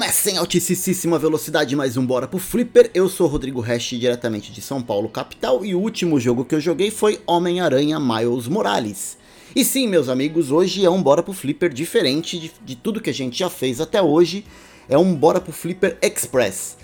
Começa em altíssima velocidade mais um Bora pro Flipper. Eu sou Rodrigo Hash, diretamente de São Paulo, capital, e o último jogo que eu joguei foi Homem-Aranha Miles Morales. E sim, meus amigos, hoje é um Bora pro Flipper diferente de, de tudo que a gente já fez até hoje. É um Bora pro Flipper Express.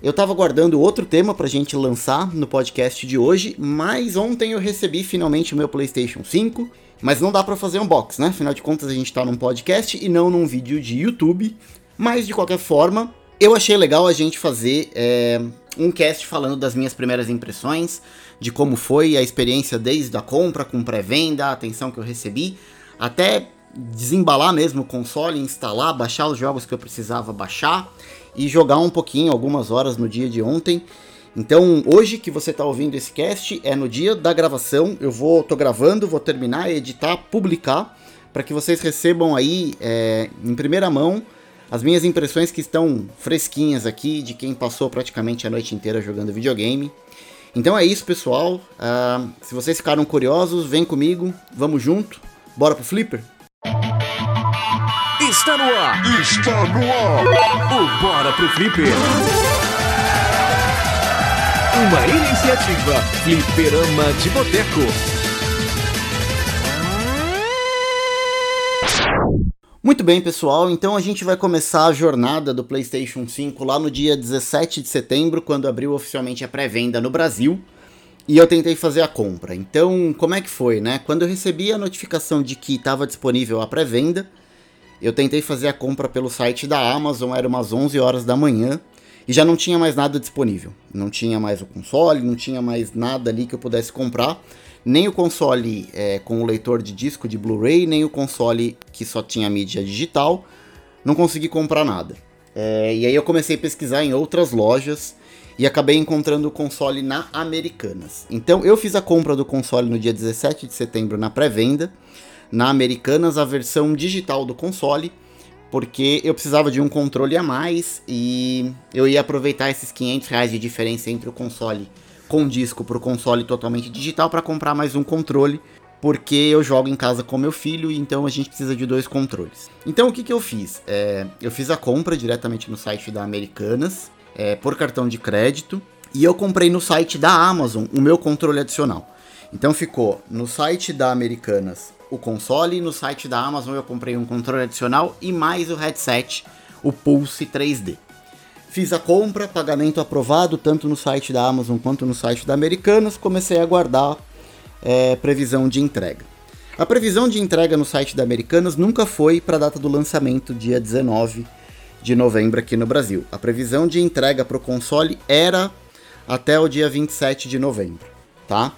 Eu tava guardando outro tema pra gente lançar no podcast de hoje, mas ontem eu recebi finalmente o meu PlayStation 5. Mas não dá para fazer unbox, né? Afinal de contas a gente tá num podcast e não num vídeo de YouTube. Mas de qualquer forma, eu achei legal a gente fazer é, um cast falando das minhas primeiras impressões, de como foi a experiência desde a compra, com pré-venda, a atenção que eu recebi, até desembalar mesmo o console, instalar, baixar os jogos que eu precisava baixar e jogar um pouquinho, algumas horas no dia de ontem. Então, hoje que você está ouvindo esse cast é no dia da gravação. Eu vou, tô gravando, vou terminar, editar, publicar para que vocês recebam aí é, em primeira mão as minhas impressões que estão fresquinhas aqui de quem passou praticamente a noite inteira jogando videogame. Então é isso, pessoal. Uh, se vocês ficaram curiosos, vem comigo, vamos junto. Bora pro Flipper? Está no ar! Está no ar! O Bora pro Flipper! Uma iniciativa Flipperama de Boteco. Muito bem, pessoal. Então a gente vai começar a jornada do PlayStation 5 lá no dia 17 de setembro, quando abriu oficialmente a pré-venda no Brasil. E eu tentei fazer a compra. Então, como é que foi, né? Quando eu recebi a notificação de que estava disponível a pré-venda, eu tentei fazer a compra pelo site da Amazon, era umas 11 horas da manhã, e já não tinha mais nada disponível. Não tinha mais o console, não tinha mais nada ali que eu pudesse comprar nem o console é, com o leitor de disco de Blu-ray, nem o console que só tinha mídia digital, não consegui comprar nada. É, e aí eu comecei a pesquisar em outras lojas e acabei encontrando o console na Americanas. Então eu fiz a compra do console no dia 17 de setembro na pré-venda, na Americanas a versão digital do console, porque eu precisava de um controle a mais e eu ia aproveitar esses 500 reais de diferença entre o console com disco para o console totalmente digital para comprar mais um controle, porque eu jogo em casa com meu filho, então a gente precisa de dois controles. Então o que, que eu fiz? É, eu fiz a compra diretamente no site da Americanas, é, por cartão de crédito, e eu comprei no site da Amazon o meu controle adicional. Então ficou no site da Americanas o console, e no site da Amazon eu comprei um controle adicional e mais o headset, o Pulse 3D. Fiz a compra, pagamento aprovado, tanto no site da Amazon quanto no site da Americanas. Comecei a aguardar é, previsão de entrega. A previsão de entrega no site da Americanas nunca foi para a data do lançamento, dia 19 de novembro aqui no Brasil. A previsão de entrega para o console era até o dia 27 de novembro, tá?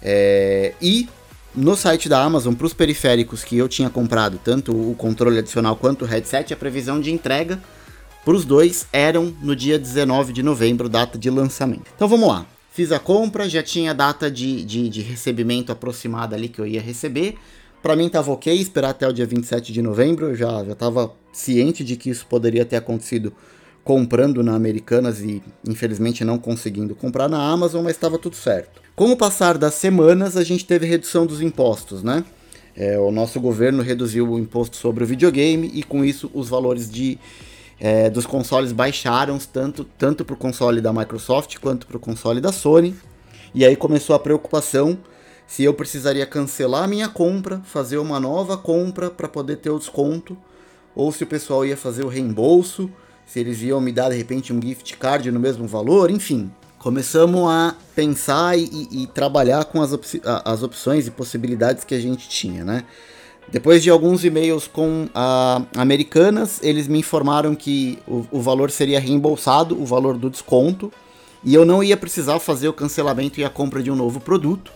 É, e no site da Amazon, para os periféricos que eu tinha comprado, tanto o controle adicional quanto o headset, a previsão de entrega para os dois eram no dia 19 de novembro, data de lançamento. Então vamos lá. Fiz a compra, já tinha data de, de, de recebimento aproximada ali que eu ia receber. Para mim estava ok esperar até o dia 27 de novembro, eu já estava ciente de que isso poderia ter acontecido comprando na Americanas e infelizmente não conseguindo comprar na Amazon, mas estava tudo certo. Com o passar das semanas, a gente teve redução dos impostos, né? É, o nosso governo reduziu o imposto sobre o videogame e com isso os valores de é, dos consoles baixaram tanto, tanto para o console da Microsoft quanto para o console da Sony. E aí começou a preocupação se eu precisaria cancelar a minha compra, fazer uma nova compra para poder ter o desconto, ou se o pessoal ia fazer o reembolso, se eles iam me dar de repente um gift card no mesmo valor, enfim. Começamos a pensar e, e trabalhar com as, op as opções e possibilidades que a gente tinha, né? Depois de alguns e-mails com a Americanas, eles me informaram que o, o, valor seria reembolsado, o valor do desconto, e eu não ia precisar fazer o cancelamento e a compra de um novo produto,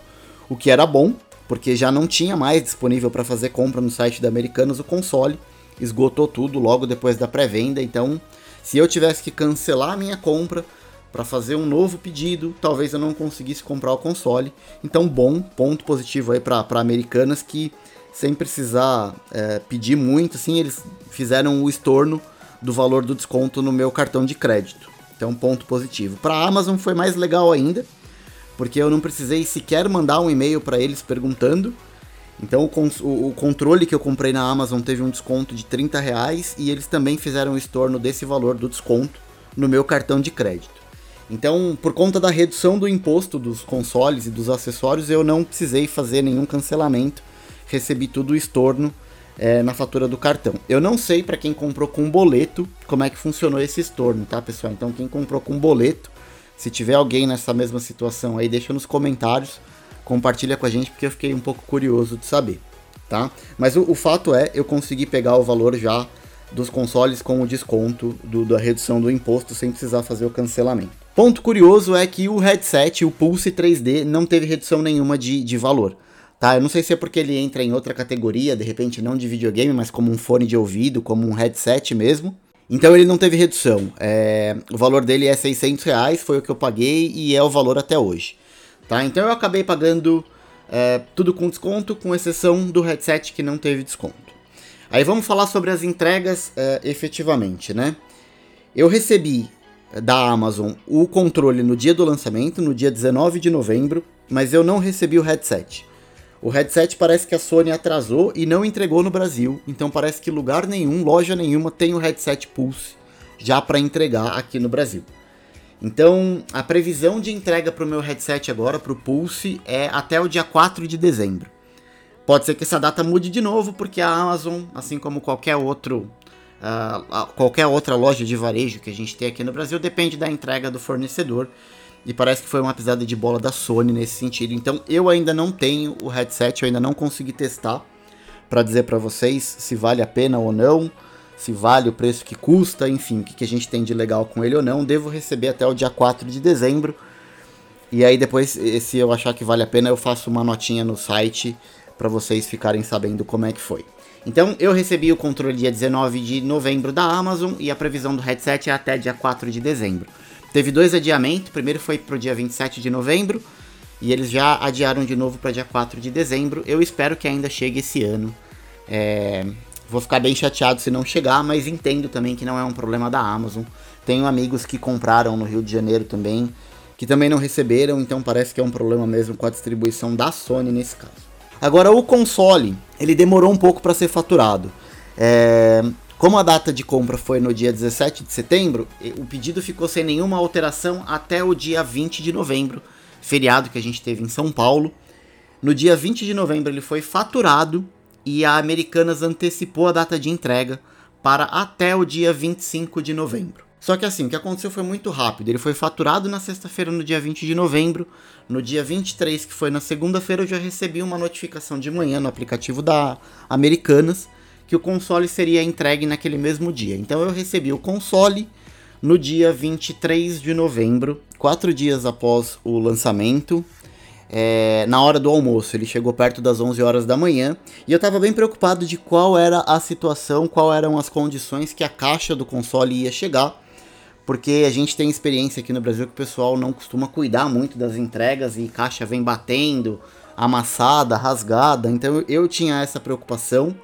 o que era bom, porque já não tinha mais disponível para fazer compra no site da Americanas o console, esgotou tudo logo depois da pré-venda, então se eu tivesse que cancelar a minha compra para fazer um novo pedido, talvez eu não conseguisse comprar o console. Então, bom, ponto positivo aí para Americanas que sem precisar é, pedir muito, assim, eles fizeram o estorno do valor do desconto no meu cartão de crédito. Então, ponto positivo. Para a Amazon foi mais legal ainda, porque eu não precisei sequer mandar um e-mail para eles perguntando. Então o, o, controle que eu comprei na Amazon teve um desconto de 30 reais e eles também fizeram o estorno desse valor do desconto no meu cartão de crédito. Então, por conta da redução do imposto dos consoles e dos acessórios, eu não precisei fazer nenhum cancelamento, recebi tudo o estorno é, na fatura do cartão. Eu não sei para quem comprou com boleto como é que funcionou esse estorno, tá, pessoal? Então, quem comprou com boleto, se tiver alguém nessa mesma situação aí, deixa nos comentários, compartilha com a gente, porque eu fiquei um pouco curioso de saber, tá? Mas o, o fato é, eu consegui pegar o valor já dos consoles com o desconto do, da redução do imposto sem precisar fazer o cancelamento. Ponto curioso é que o headset, o Pulse 3D, não teve redução nenhuma de, de valor. Tá, eu não sei se é porque ele entra em outra categoria, de repente não de videogame, mas como um fone de ouvido, como um headset mesmo. Então ele não teve redução. É, o valor dele é 600 reais, foi o que eu paguei e é o valor até hoje. Tá, então eu acabei pagando é, tudo com desconto, com exceção do headset que não teve desconto. Aí vamos falar sobre as entregas uh, efetivamente, né? Eu recebi da Amazon o controle no dia do lançamento, no dia 19 de novembro, mas eu não recebi o headset. O headset parece que a Sony atrasou e não entregou no Brasil, então parece que lugar nenhum, loja nenhuma tem o headset Pulse já para entregar aqui no Brasil. Então, a previsão de entrega para o meu headset agora, para o Pulse, é até o dia 4 de dezembro. Pode ser que essa data mude de novo, porque a Amazon, assim como qualquer outro uh, qualquer outra loja de varejo que a gente tem aqui no Brasil, depende da entrega do fornecedor. E parece que foi uma pisada de bola da Sony nesse sentido. Então eu ainda não tenho o headset, eu ainda não consegui testar para dizer para vocês se vale a pena ou não, se vale o preço que custa, enfim, o que, que a gente tem de legal com ele ou não. Devo receber até o dia 4 de dezembro. E aí depois, se eu achar que vale a pena, eu faço uma notinha no site para vocês ficarem sabendo como é que foi. Então, eu recebi o controle dia 19 de novembro da Amazon e a previsão do headset é até dia 4 de dezembro. Teve dois adiamentos, o primeiro foi para o dia 27 de novembro e eles já adiaram de novo para dia 4 de dezembro. Eu espero que ainda chegue esse ano. É... Vou ficar bem chateado se não chegar, mas entendo também que não é um problema da Amazon. Tenho amigos que compraram no Rio de Janeiro também, que também não receberam, então parece que é um problema mesmo com a distribuição da Sony nesse caso. Agora, o console, ele demorou um pouco para ser faturado. É, como a data de compra foi no dia 17 de setembro, o pedido ficou sem nenhuma alteração até o dia 20 de novembro, feriado que a gente teve em São Paulo. No dia 20 de novembro ele foi faturado e a Americanas antecipou a data de entrega para até o dia 25 de novembro. Só que assim, o que aconteceu foi muito rápido. Ele foi faturado na sexta-feira, no dia 20 de novembro. No dia 23, que foi na segunda-feira, eu já recebi uma notificação de manhã no aplicativo da Americanas que o console seria entregue naquele mesmo dia. Então eu recebi o console no dia 23 de novembro, quatro dias após o lançamento. É, na hora do almoço, ele chegou perto das 11 horas da manhã e eu estava bem preocupado de qual era a situação, quais eram as condições que a caixa do console ia chegar porque a gente tem experiência aqui no Brasil que o pessoal não costuma cuidar muito das entregas e caixa vem batendo, amassada, rasgada. Então eu tinha essa preocupação,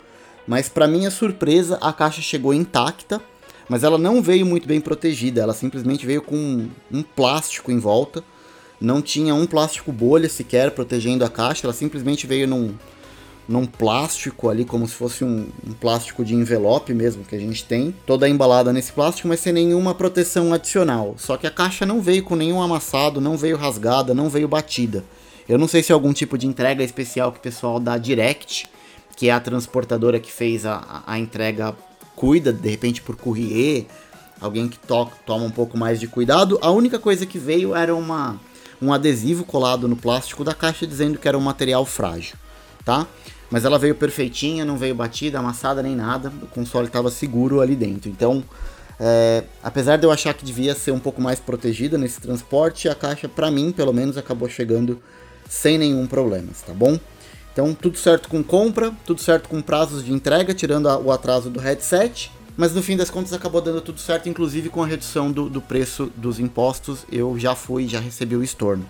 mas para minha surpresa a caixa chegou intacta, mas ela não veio muito bem protegida, ela simplesmente veio com um, plástico em volta. Não tinha um plástico bolha sequer protegendo a caixa, ela simplesmente veio num, num plástico ali, como se fosse um, um, plástico de envelope mesmo que a gente tem, toda embalada nesse plástico, mas sem nenhuma proteção adicional. Só que a caixa não veio com nenhum amassado, não veio rasgada, não veio batida. Eu não sei se é algum tipo de entrega especial que o pessoal da Direct, que é a transportadora que fez a, a entrega, cuida, de repente por courrier, alguém que to toma um pouco mais de cuidado. A única coisa que veio era uma, um adesivo colado no plástico da caixa dizendo que era um material frágil tá? Mas ela veio perfeitinha, não veio batida, amassada nem nada. O console estava seguro ali dentro. Então, é, apesar de eu achar que devia ser um pouco mais protegida nesse transporte, a caixa, para mim, pelo menos, acabou chegando sem nenhum problema, tá bom? Então, tudo certo com compra, tudo certo com prazos de entrega, tirando a, o atraso do headset. Mas no fim das contas acabou dando tudo certo, inclusive com a redução do, do preço dos impostos. Eu já fui, já recebi o estorno,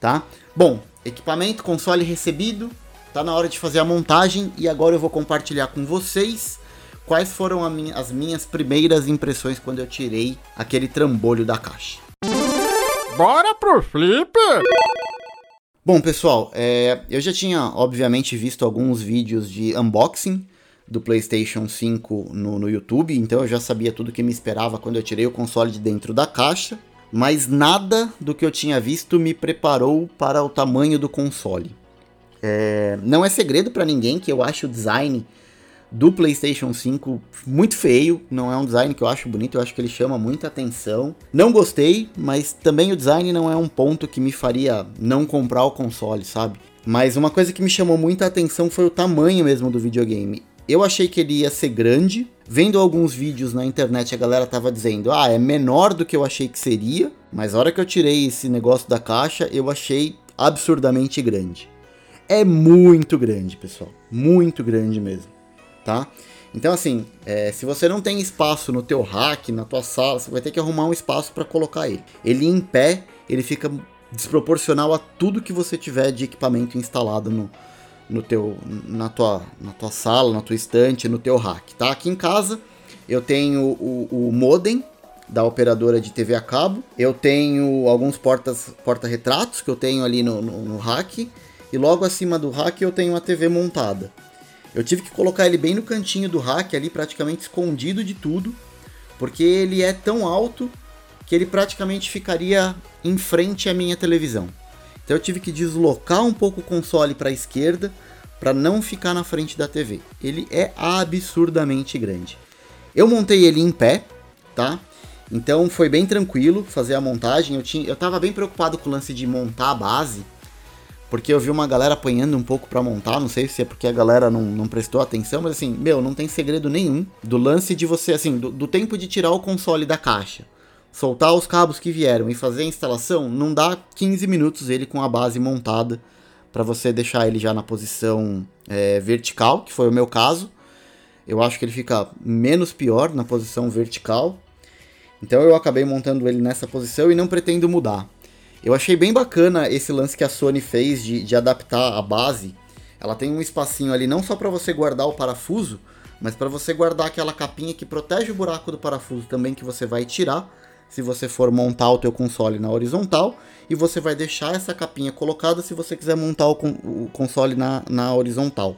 tá? Bom, equipamento, console recebido, Tá na hora de fazer a montagem e agora eu vou compartilhar com vocês quais foram minha, as minhas primeiras impressões quando eu tirei aquele trambolho da caixa. Bora pro flip! Bom, pessoal, é, eu já tinha, obviamente, visto alguns vídeos de unboxing do PlayStation 5 no, no YouTube, então eu já sabia tudo que me esperava quando eu tirei o console de dentro da caixa, mas nada do que eu tinha visto me preparou para o tamanho do console. É, não é segredo para ninguém que eu acho o design do PlayStation 5 muito feio, não é um design que eu acho bonito, eu acho que ele chama muita atenção. Não gostei, mas também o design não é um ponto que me faria não comprar o console, sabe? Mas uma coisa que me chamou muita atenção foi o tamanho mesmo do videogame. Eu achei que ele ia ser grande. Vendo alguns vídeos na internet, a galera tava dizendo: ah, é menor do que eu achei que seria. Mas a hora que eu tirei esse negócio da caixa, eu achei absurdamente grande. É muito grande, pessoal. Muito grande mesmo. Tá? Então, assim, é, se você não tem espaço no teu rack, na tua sala, você vai ter que arrumar um espaço para colocar ele. Ele em pé, ele fica desproporcional a tudo que você tiver de equipamento instalado no, no teu, na, tua, na tua sala, na tua estante, no teu rack, tá? Aqui em casa eu tenho o, o modem da operadora de TV a cabo, eu tenho alguns portas, porta-retratos que eu tenho ali no, no, no rack, e logo acima do rack eu tenho a TV montada. Eu tive que colocar ele bem no cantinho do rack ali, praticamente escondido de tudo, porque ele é tão alto que ele praticamente ficaria em frente à minha televisão. Então eu tive que deslocar um pouco o console para a esquerda para não ficar na frente da TV. Ele é absurdamente grande. Eu montei ele em pé, tá? Então foi bem tranquilo fazer a montagem. Eu, tinha, eu tava bem preocupado com o lance de montar a base, porque eu vi uma galera apanhando um pouco para montar. Não sei se é porque a galera não, não prestou atenção, mas assim, meu, não tem segredo nenhum do lance de você, assim, do, do tempo de tirar o console da caixa soltar os cabos que vieram e fazer a instalação, não dá 15 minutos ele com a base montada para você deixar ele já na posição é, vertical, que foi o meu caso. Eu acho que ele fica menos pior na posição vertical. Então eu acabei montando ele nessa posição e não pretendo mudar. Eu achei bem bacana esse lance que a Sony fez de, de adaptar a base. Ela tem um espacinho ali não só para você guardar o parafuso, mas para você guardar aquela capinha que protege o buraco do parafuso também que você vai tirar se você for montar o teu console na horizontal e você vai deixar essa capinha colocada se você quiser montar o, o console na, na horizontal.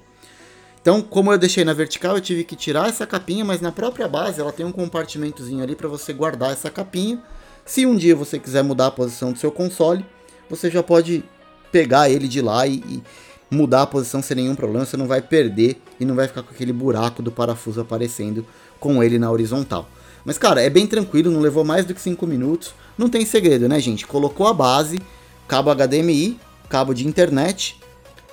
Então, como eu deixei na vertical, eu tive que tirar essa capinha, mas na própria base ela tem um compartimentozinho ali para você guardar essa capinha. Se um dia você quiser mudar a posição do seu console, você já pode pegar ele de lá e, e mudar a posição sem nenhum problema, você não vai perder e não vai ficar com aquele buraco do parafuso aparecendo com ele na horizontal. Mas, cara, é bem tranquilo, não levou mais do que 5 minutos. Não tem segredo, né, gente? Colocou a base, cabo HDMI, cabo de internet,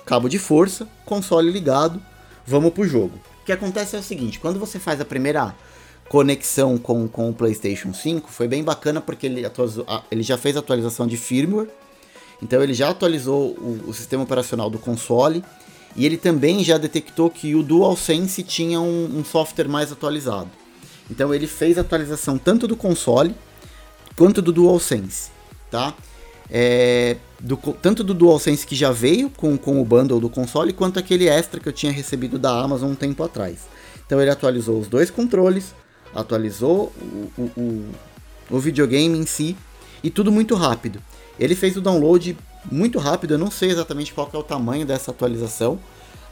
cabo de força, console ligado, vamos pro jogo. O que acontece é o seguinte, quando você faz a primeira conexão com, com o PlayStation 5, foi bem bacana porque ele, atualizou, ele já fez atualização de firmware, então ele já atualizou o, o sistema operacional do console, e ele também já detectou que o DualSense tinha um, um software mais atualizado. Então ele fez atualização tanto do console quanto do DualSense, tá? É, do, tanto do DualSense que já veio com, com o bundle do console, quanto aquele extra que eu tinha recebido da Amazon um tempo atrás. Então ele atualizou os dois controles, atualizou o, o, o, videogame em si, e tudo muito rápido. Ele fez o download muito rápido, eu não sei exatamente qual é o tamanho dessa atualização,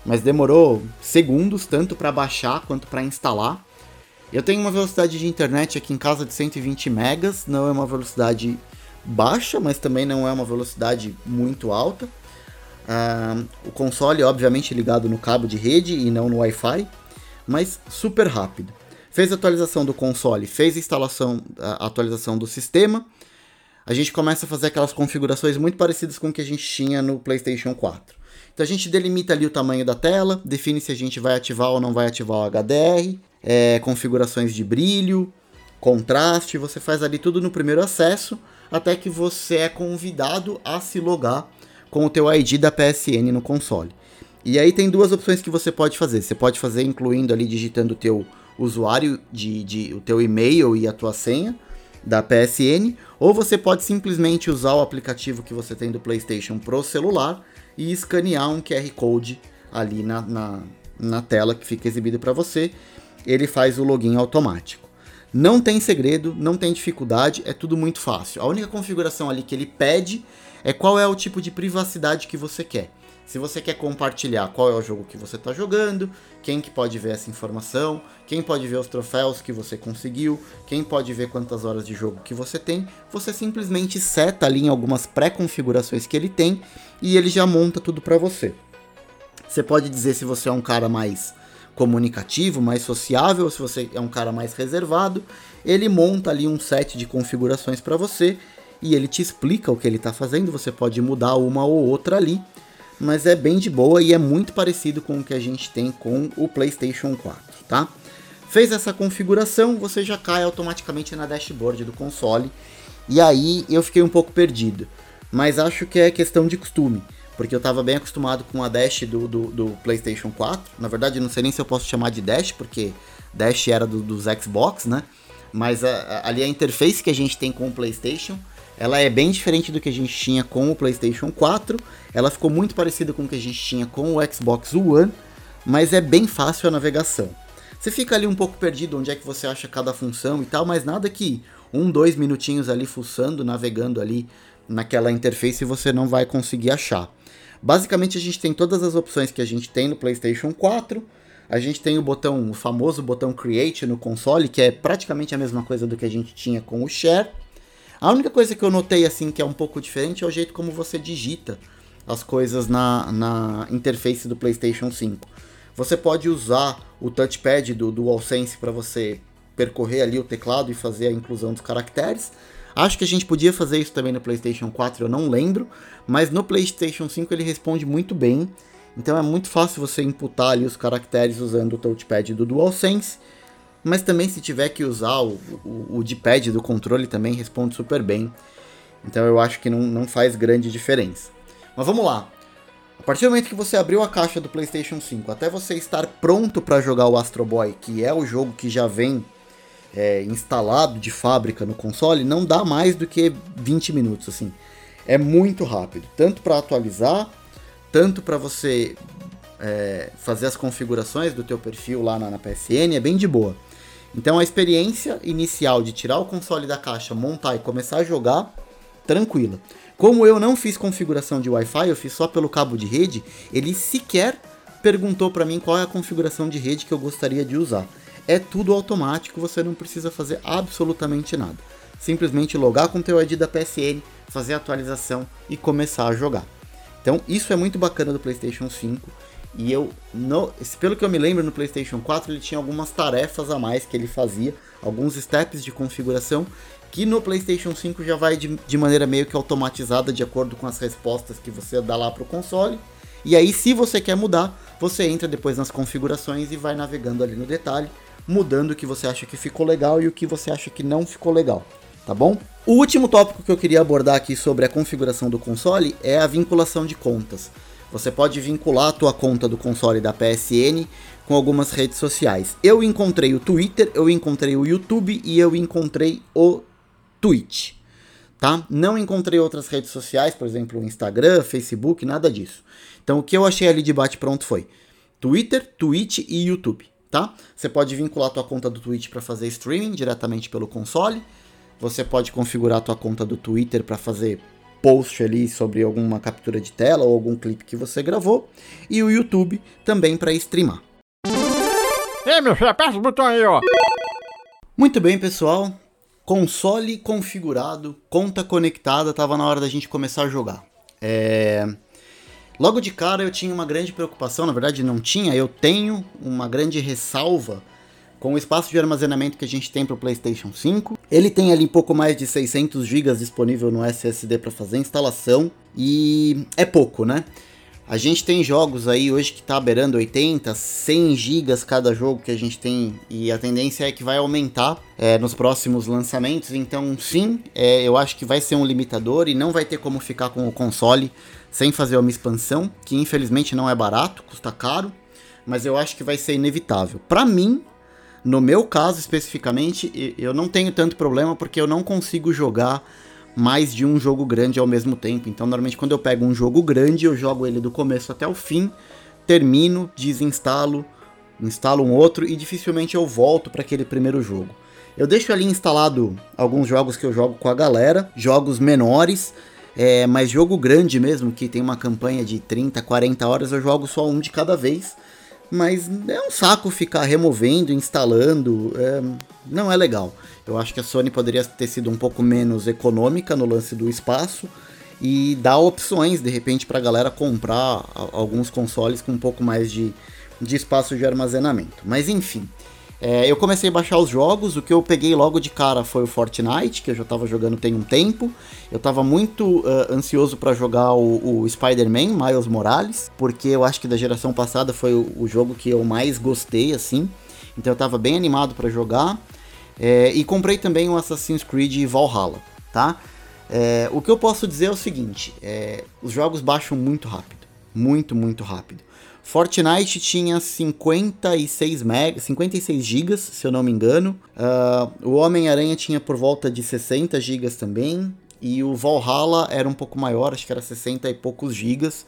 mas demorou segundos tanto para baixar quanto para instalar. Eu tenho uma velocidade de internet aqui em casa de 120 megas, não é uma velocidade baixa, mas também não é uma velocidade muito alta. Uh, o console, obviamente, ligado no cabo de rede e não no Wi-Fi, mas super rápido. Fez a atualização do console, fez a instalação, a atualização do sistema. A gente começa a fazer aquelas configurações muito parecidas com o que a gente tinha no PlayStation 4. Então a gente delimita ali o tamanho da tela, define se a gente vai ativar ou não vai ativar o HDR, é, configurações de brilho, contraste, você faz ali tudo no primeiro acesso, até que você é convidado a se logar com o teu ID da PSN no console. E aí tem duas opções que você pode fazer. Você pode fazer incluindo ali digitando o teu usuário de, de o teu e-mail e a tua senha da PSN, ou você pode simplesmente usar o aplicativo que você tem do PlayStation Pro celular e escanear um QR Code ali na, na, na tela que fica exibido para você ele faz o login automático. Não tem segredo, não tem dificuldade, é tudo muito fácil. A única configuração ali que ele pede é qual é o tipo de privacidade que você quer. Se você quer compartilhar qual é o jogo que você está jogando, quem que pode ver essa informação, quem pode ver os troféus que você conseguiu, quem pode ver quantas horas de jogo que você tem, você simplesmente seta ali em algumas pré-configurações que ele tem e ele já monta tudo para você. Você pode dizer se você é um cara mais comunicativo, mais sociável, se você é um cara mais reservado, ele monta ali um set de configurações para você e ele te explica o que ele está fazendo. Você pode mudar uma ou outra ali mas é bem de boa e é muito parecido com o que a gente tem com o PlayStation 4, tá? Fez essa configuração, você já cai automaticamente na dashboard do console. E aí eu fiquei um pouco perdido, mas acho que é questão de costume, porque eu estava bem acostumado com a dash do, do, do, PlayStation 4. Na verdade, não sei nem se eu posso chamar de dash, porque dash era do, dos Xbox, né? Mas a, a, ali a interface que a gente tem com o PlayStation ela é bem diferente do que a gente tinha com o PlayStation 4. Ela ficou muito parecida com o que a gente tinha com o Xbox One, mas é bem fácil a navegação. Você fica ali um pouco perdido onde é que você acha cada função e tal, mas nada que um, dois minutinhos ali fuçando, navegando ali naquela interface você não vai conseguir achar. Basicamente a gente tem todas as opções que a gente tem no PlayStation 4. A gente tem o botão, o famoso botão Create no console, que é praticamente a mesma coisa do que a gente tinha com o Share. A única coisa que eu notei assim que é um pouco diferente é o jeito como você digita as coisas na, na interface do PlayStation 5. Você pode usar o touchpad do DualSense para você percorrer ali o teclado e fazer a inclusão dos caracteres. Acho que a gente podia fazer isso também no PlayStation 4, eu não lembro, mas no PlayStation 5 ele responde muito bem. Então é muito fácil você imputar ali os caracteres usando o touchpad do DualSense mas também se tiver que usar o, o, o D-pad do controle também responde super bem. Então eu acho que não, não faz grande diferença. Mas vamos lá. A partir do momento que você abriu a caixa do PlayStation 5 até você estar pronto para jogar o Astro Boy, que é o jogo que já vem é, instalado de fábrica no console, não dá mais do que 20 minutos assim. É muito rápido, tanto para atualizar, tanto para você é, fazer as configurações do teu perfil lá na, na PSN, é bem de boa. Então a experiência inicial de tirar o console da caixa, montar e começar a jogar, tranquila. Como eu não fiz configuração de Wi-Fi, eu fiz só pelo cabo de rede, ele sequer perguntou para mim qual é a configuração de rede que eu gostaria de usar. É tudo automático, você não precisa fazer absolutamente nada. Simplesmente logar com o teu ID da PSN, fazer a atualização e começar a jogar. Então isso é muito bacana do PlayStation 5 e eu, no, pelo que eu me lembro, no PlayStation 4 ele tinha algumas tarefas a mais que ele fazia, alguns steps de configuração, que no PlayStation 5 já vai de, de maneira meio que automatizada, de acordo com as respostas que você dá lá para o console. E aí, se você quer mudar, você entra depois nas configurações e vai navegando ali no detalhe, mudando o que você acha que ficou legal e o que você acha que não ficou legal, tá bom? O último tópico que eu queria abordar aqui sobre a configuração do console é a vinculação de contas. Você pode vincular a tua conta do console da PSN com algumas redes sociais. Eu encontrei o Twitter, eu encontrei o YouTube e eu encontrei o Twitch. Tá? Não encontrei outras redes sociais, por exemplo, Instagram, Facebook, nada disso. Então o que eu achei ali de bate pronto foi Twitter, Twitch e YouTube, tá? Você pode vincular a tua conta do Twitch para fazer streaming diretamente pelo console. Você pode configurar a tua conta do Twitter para fazer post ali sobre alguma captura de tela ou algum clipe que você gravou. E o YouTube também para streamar. Ei, meu filho, aperta o botão aí, ó. Muito bem, pessoal. Console configurado, conta conectada, tava na hora da gente começar a jogar. É... Logo de cara eu tinha uma grande preocupação, na verdade não tinha, eu tenho uma grande ressalva com o espaço de armazenamento que a gente tem para o PlayStation 5. Ele tem ali um pouco mais de 600 GB disponível no SSD para fazer instalação e é pouco, né? A gente tem jogos aí hoje que tá beirando 80, 100 GB cada jogo que a gente tem e a tendência é que vai aumentar é, nos próximos lançamentos. Então, sim, é, eu acho que vai ser um limitador e não vai ter como ficar com o console sem fazer uma expansão, que infelizmente não é barato, custa caro, mas eu acho que vai ser inevitável. Para mim, no meu caso especificamente, eu não tenho tanto problema porque eu não consigo jogar mais de um jogo grande ao mesmo tempo. Então, normalmente, quando eu pego um jogo grande, eu jogo ele do começo até o fim, termino, desinstalo, instalo um outro e dificilmente eu volto para aquele primeiro jogo. Eu deixo ali instalado alguns jogos que eu jogo com a galera, jogos menores. É, mas jogo grande mesmo, que tem uma campanha de 30, 40 horas, eu jogo só um de cada vez. Mas é um saco ficar removendo, instalando, é, não é legal. Eu acho que a Sony poderia ter sido um pouco menos econômica no lance do espaço e dar opções de repente para a galera comprar alguns consoles com um pouco mais de, de espaço de armazenamento. Mas enfim, é, eu comecei a baixar os jogos, o que eu peguei logo de cara foi o Fortnite, que eu já estava jogando tem um tempo. Eu estava muito uh, ansioso para jogar o, o Spider-Man, Miles Morales, porque eu acho que da geração passada foi o, o jogo que eu mais gostei, assim. Então eu estava bem animado para jogar. É, e comprei também o Assassin's Creed Valhalla, tá? É, o que eu posso dizer é o seguinte: é, os jogos baixam muito rápido, muito, muito rápido. Fortnite tinha 56 MB, 56 GB, se eu não me engano. Uh, o Homem-Aranha tinha por volta de 60 GB também. E o Valhalla era um pouco maior, acho que era 60 e poucos gigas.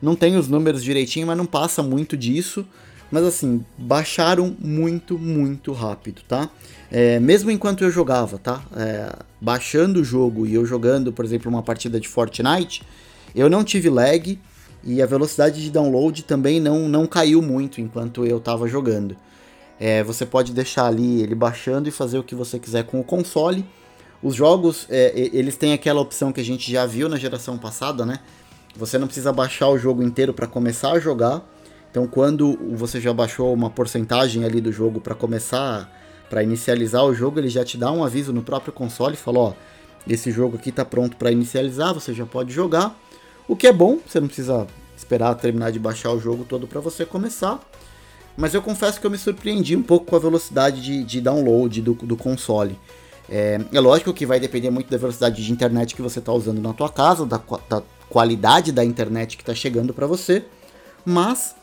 Não tenho os números direitinho, mas não passa muito disso. Mas assim, baixaram muito, muito rápido, tá? É, mesmo enquanto eu jogava, tá? É, baixando o jogo e eu jogando, por exemplo, uma partida de Fortnite, eu não tive lag e a velocidade de download também não, não caiu muito enquanto eu estava jogando. É, você pode deixar ali ele baixando e fazer o que você quiser com o console. Os jogos, é, eles têm aquela opção que a gente já viu na geração passada, né? Você não precisa baixar o jogo inteiro para começar a jogar. Então, quando você já baixou uma porcentagem ali do jogo para começar, para inicializar o jogo, ele já te dá um aviso no próprio console, fala, ó, esse jogo aqui está pronto para inicializar, você já pode jogar. O que é bom, você não precisa esperar terminar de baixar o jogo todo para você começar. Mas eu confesso que eu me surpreendi um pouco com a velocidade de, de download do, do console. É, é, lógico que vai depender muito da velocidade de internet que você está usando na tua casa, da, da qualidade da internet que está chegando para você. Mas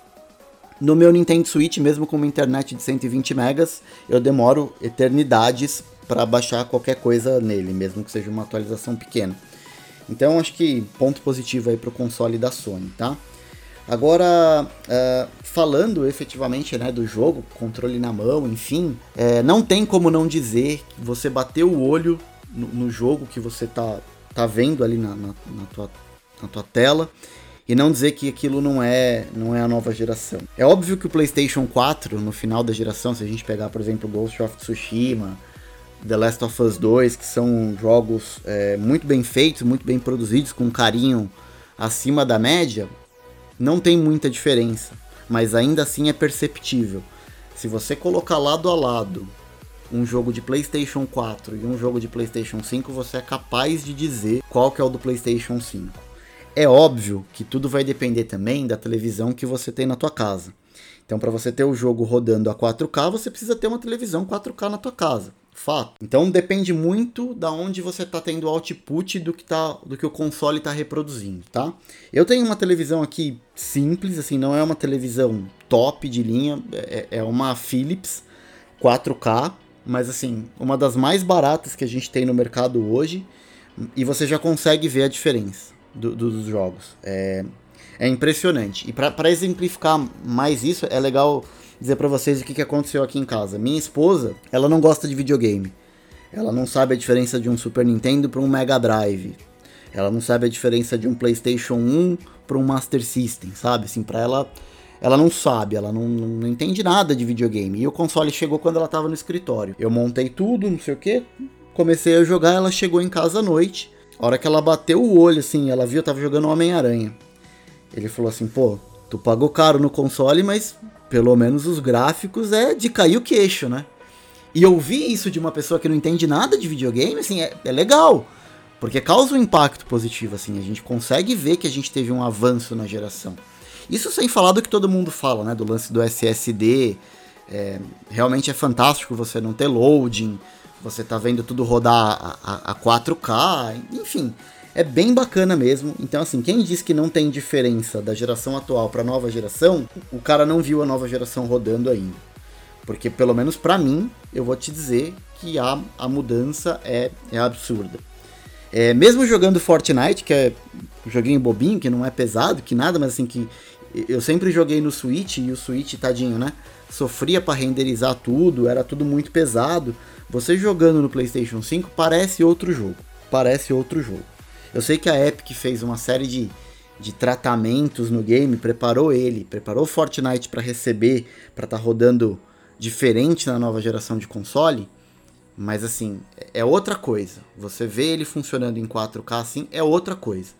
no meu Nintendo Switch, mesmo com uma internet de 120 megas, eu demoro eternidades para baixar qualquer coisa nele, mesmo que seja uma atualização pequena. Então acho que ponto positivo aí para o console da Sony, tá? Agora, uh, falando efetivamente né, do jogo, controle na mão, enfim, é, não tem como não dizer que você bateu o olho no, no jogo que você tá, tá vendo ali na, na, na, tua, na tua tela e não dizer que aquilo não é, não é a nova geração. É óbvio que o PlayStation 4, no final da geração, se a gente pegar, por exemplo, Ghost of Tsushima, The Last of Us 2, que são jogos é, muito bem feitos, muito bem produzidos, com carinho acima da média, não tem muita diferença, mas ainda assim é perceptível. Se você colocar lado a lado um jogo de PlayStation 4 e um jogo de PlayStation 5, você é capaz de dizer qual que é o do PlayStation 5. É óbvio que tudo vai depender também da televisão que você tem na tua casa. Então, para você ter o jogo rodando a 4K, você precisa ter uma televisão 4K na tua casa. Fato. Então depende muito da onde você está tendo output do que, tá, do que o console está reproduzindo, tá? Eu tenho uma televisão aqui simples, assim, não é uma televisão top de linha, é, é uma Philips 4K, mas assim, uma das mais baratas que a gente tem no mercado hoje, e você já consegue ver a diferença do, do, dos jogos. É, é impressionante. E para exemplificar mais isso, é legal dizer para vocês o que, que aconteceu aqui em casa. Minha esposa, ela não gosta de videogame. Ela não sabe a diferença de um Super Nintendo para um Mega Drive. Ela não sabe a diferença de um PlayStation 1 para um Master System, sabe? Assim, para ela, ela não sabe, ela não, não, entende nada de videogame. E o console chegou quando ela estava no escritório. Eu montei tudo, não sei o que, comecei a jogar, ela chegou em casa à noite. A hora que ela bateu o olho, assim, ela viu, eu tava jogando Homem-Aranha. Ele falou assim, pô, tu pagou caro no console, mas pelo menos os gráficos é de cair o queixo, né? E ouvir isso de uma pessoa que não entende nada de videogame, assim, é, é legal. Porque causa um impacto positivo, assim. A gente consegue ver que a gente teve um avanço na geração. Isso sem falar do que todo mundo fala, né? Do lance do SSD. É, realmente é fantástico você não ter loading. Você tá vendo tudo rodar a, a, a 4K. Enfim, é bem bacana mesmo. Então, assim, quem diz que não tem diferença da geração atual para a nova geração, o cara não viu a nova geração rodando ainda. Porque, pelo menos para mim, eu vou te dizer que a, a mudança é, é absurda. É, mesmo jogando Fortnite, que é um joguinho bobinho, que não é pesado, que nada, mas assim, que eu sempre joguei no Switch e o Switch, tadinho, né? Sofria para renderizar tudo, era tudo muito pesado. Você jogando no PlayStation 5 parece outro jogo. Parece outro jogo. Eu sei que a Epic fez uma série de, de tratamentos no game, preparou ele, preparou Fortnite para receber, para estar tá rodando diferente na nova geração de console, mas assim, é outra coisa. Você vê ele funcionando em 4K assim, é outra coisa.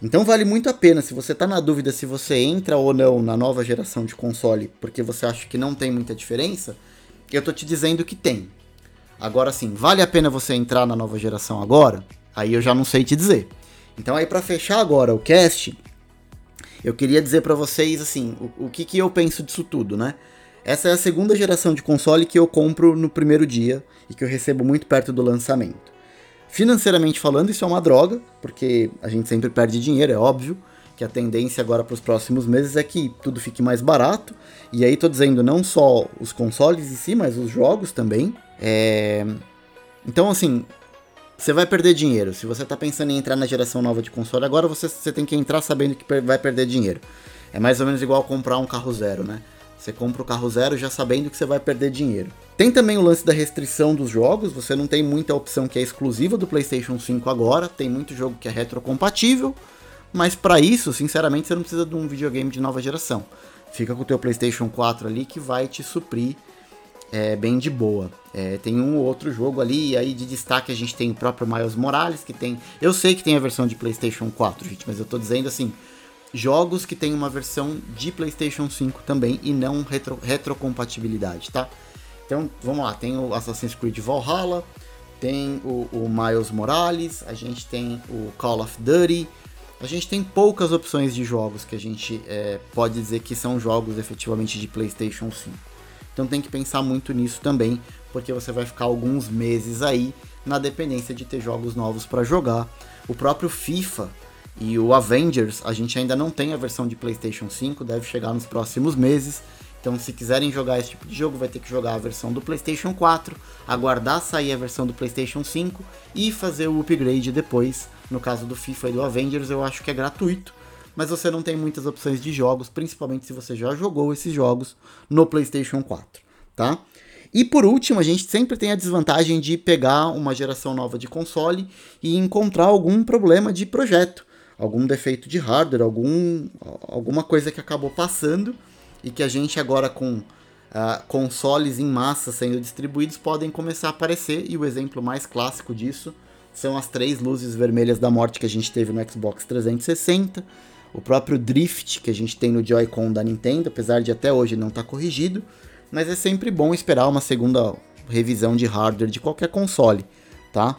Então vale muito a pena, se você está na dúvida se você entra ou não na nova geração de console, porque você acha que não tem muita diferença, eu tô te dizendo que tem. Agora sim, vale a pena você entrar na nova geração agora? Aí eu já não sei te dizer. Então aí para fechar agora o cast, eu queria dizer para vocês assim, o, o que, que eu penso disso tudo, né? Essa é a segunda geração de console que eu compro no primeiro dia e que eu recebo muito perto do lançamento. Financeiramente falando, isso é uma droga, porque a gente sempre perde dinheiro, é óbvio que a tendência agora para os próximos meses é que tudo fique mais barato. E aí tô dizendo não só os consoles em si, mas os jogos também. É... Então, assim, você vai perder dinheiro. Se você está pensando em entrar na geração nova de console agora, você, você tem que entrar sabendo que vai perder dinheiro. É mais ou menos igual comprar um carro zero, né? Você compra o carro zero já sabendo que você vai perder dinheiro. Tem também o lance da restrição dos jogos, você não tem muita opção que é exclusiva do PlayStation 5 agora, tem muito jogo que é retrocompatível, mas para isso, sinceramente, você não precisa de um videogame de nova geração. Fica com o teu PlayStation 4 ali que vai te suprir é, bem de boa. É, tem um ou outro jogo ali, e aí de destaque a gente tem o próprio Miles Morales, que tem. Eu sei que tem a versão de PlayStation 4, gente, mas eu tô dizendo assim: jogos que tem uma versão de PlayStation 5 também e não retro, retrocompatibilidade, tá? Então, vamos lá, tem o Assassin's Creed Valhalla, tem o, o, Miles Morales, a gente tem o Call of Duty, a gente tem poucas opções de jogos que a gente é, pode dizer que são jogos efetivamente de PlayStation 5. Então tem que pensar muito nisso também, porque você vai ficar alguns meses aí na dependência de ter jogos novos para jogar. O próprio FIFA e o Avengers, a gente ainda não tem a versão de PlayStation 5, deve chegar nos próximos meses. Então, se quiserem jogar esse tipo de jogo, vai ter que jogar a versão do PlayStation 4, aguardar sair a versão do PlayStation 5 e fazer o upgrade depois. No caso do FIFA e do Avengers, eu acho que é gratuito, mas você não tem muitas opções de jogos, principalmente se você já jogou esses jogos no PlayStation 4, tá? E por último, a gente sempre tem a desvantagem de pegar uma geração nova de console e encontrar algum problema de projeto algum defeito de hardware, algum, alguma coisa que acabou passando e que a gente agora com uh, consoles em massa sendo distribuídos podem começar a aparecer e o exemplo mais clássico disso são as três luzes vermelhas da morte que a gente teve no Xbox 360, o próprio drift que a gente tem no Joy-Con da Nintendo, apesar de até hoje não estar tá corrigido, mas é sempre bom esperar uma segunda revisão de hardware de qualquer console, tá?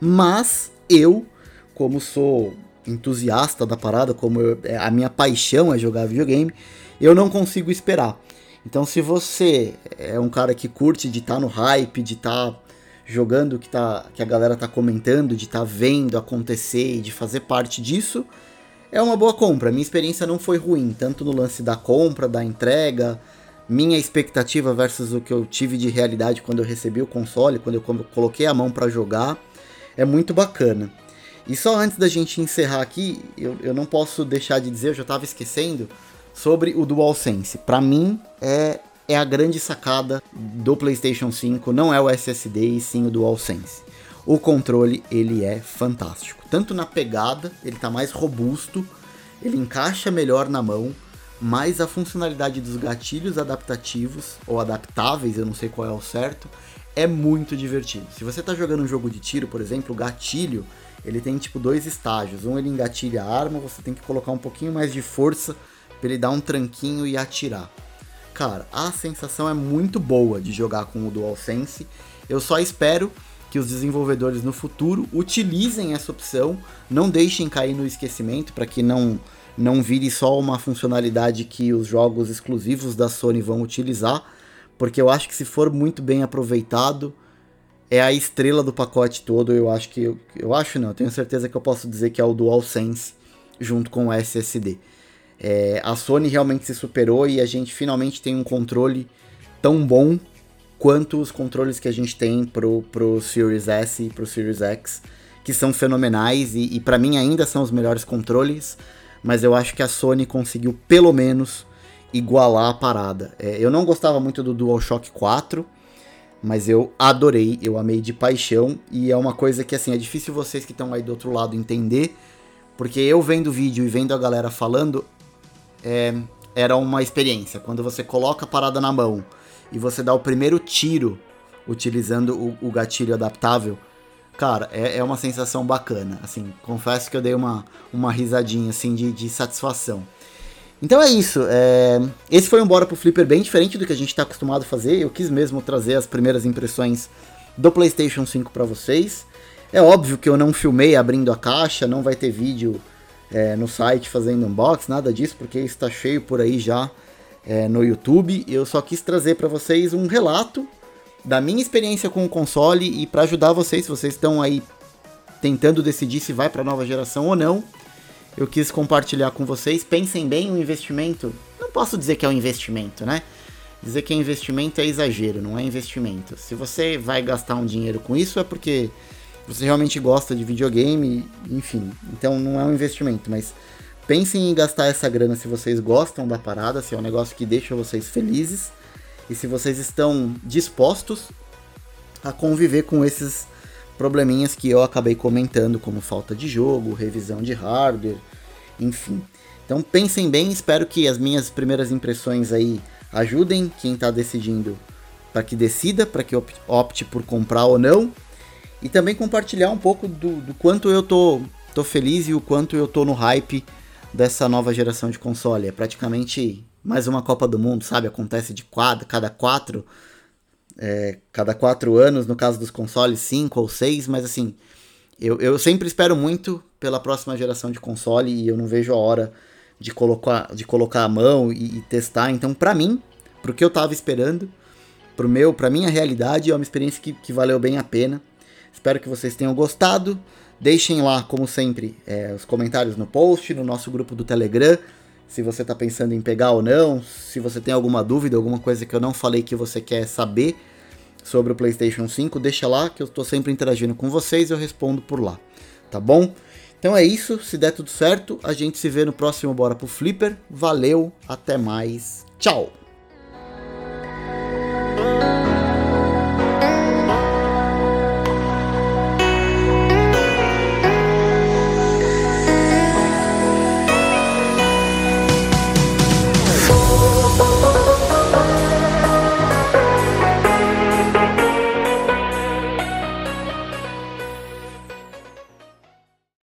Mas eu, como sou entusiasta da parada, como eu, é, a minha paixão é jogar videogame, eu não consigo esperar. Então, se você é um cara que curte de estar tá no hype, de estar tá jogando que, tá, que a galera tá comentando, de estar tá vendo acontecer e de fazer parte disso, é uma boa compra. Minha experiência não foi ruim, tanto no lance da compra, da entrega, minha expectativa versus o que eu tive de realidade quando eu recebi o console, quando eu coloquei a mão para jogar, é muito bacana. E só antes da gente encerrar aqui, eu, eu não posso deixar de dizer, eu já estava esquecendo, sobre o DualSense. Para mim, é, é a grande sacada do PlayStation 5, não é o SSD e sim o DualSense. O controle, ele é fantástico. Tanto na pegada, ele está mais robusto, ele encaixa melhor na mão, mas a funcionalidade dos gatilhos adaptativos, ou adaptáveis, eu não sei qual é o certo, é muito divertido. Se você está jogando um jogo de tiro, por exemplo, o gatilho ele tem tipo dois estágios. Um ele engatilha a arma, você tem que colocar um pouquinho mais de força para ele dar um tranquinho e atirar. Cara, a sensação é muito boa de jogar com o DualSense. Eu só espero que os desenvolvedores no futuro utilizem essa opção, não deixem cair no esquecimento para que não não vire só uma funcionalidade que os jogos exclusivos da Sony vão utilizar, porque eu acho que se for muito bem aproveitado, é a estrela do pacote todo. Eu acho que. Eu, eu acho não, eu tenho certeza que eu posso dizer que é o DualSense junto com o SSD. É, a Sony realmente se superou e a gente finalmente tem um controle tão bom quanto os controles que a gente tem pro, pro Series S e pro Series X, que são fenomenais e, e para mim ainda são os melhores controles, mas eu acho que a Sony conseguiu pelo menos igualar a parada. É, eu não gostava muito do DualShock 4, Mas eu adorei, eu amei de paixão e é uma coisa que assim é difícil vocês que estão aí do outro lado entender, porque eu vendo o vídeo e vendo a galera falando, é, era uma experiência. Quando você coloca a parada na mão e você dá o primeiro tiro utilizando o, o gatilho adaptável, cara, é, é, uma sensação bacana. Assim, confesso que eu dei uma, uma risadinha assim de, de satisfação. Então é isso. É... Esse foi um Bora pro Flipper bem diferente do que a gente está acostumado a fazer. Eu quis mesmo trazer as primeiras impressões do PlayStation 5 para vocês. É óbvio que eu não filmei abrindo a caixa, não vai ter vídeo é, no site fazendo unbox, nada disso, porque está cheio por aí já é, no YouTube. Eu só quis trazer para vocês um relato da minha experiência com o console e para ajudar vocês, se vocês estão aí tentando decidir se vai para a nova geração ou não eu quis compartilhar com vocês. Pensem bem, o investimento. Não posso dizer que é um investimento, né? Dizer que é investimento é exagero, não é investimento. Se você vai gastar um dinheiro com isso, é porque você realmente gosta de videogame, enfim. Então não é um investimento, mas pensem em gastar essa grana se vocês gostam da parada, se é um negócio que deixa vocês felizes e se vocês estão dispostos a conviver com esses probleminhas que eu acabei comentando, como falta de jogo, revisão de hardware, enfim. Então pensem bem, espero que as minhas primeiras impressões aí ajudem quem está decidindo para que decida, para que opte por comprar ou não. E também compartilhar um pouco do, do, quanto eu tô, tô feliz e o quanto eu tô no hype dessa nova geração de console. É praticamente mais uma Copa do Mundo, sabe? Acontece de quadro, cada quatro é, cada quatro anos, no caso dos consoles, cinco ou seis, mas assim, eu, eu sempre espero muito pela próxima geração de console e eu não vejo a hora de colocar, de colocar a mão e, e testar. Então, para mim, pro que eu tava esperando, pro meu, pra minha realidade, é uma experiência que, que valeu bem a pena. Espero que vocês tenham gostado. Deixem lá, como sempre, é, os comentários no post, no nosso grupo do Telegram, se você está pensando em pegar ou não, se você tem alguma dúvida, alguma coisa que eu não falei que você quer saber sobre o PlayStation 5, deixa lá que eu estou sempre interagindo com vocês, eu respondo por lá, tá bom? Então é isso, se der tudo certo, a gente se vê no próximo Bora pro Flipper. Valeu, até mais, tchau!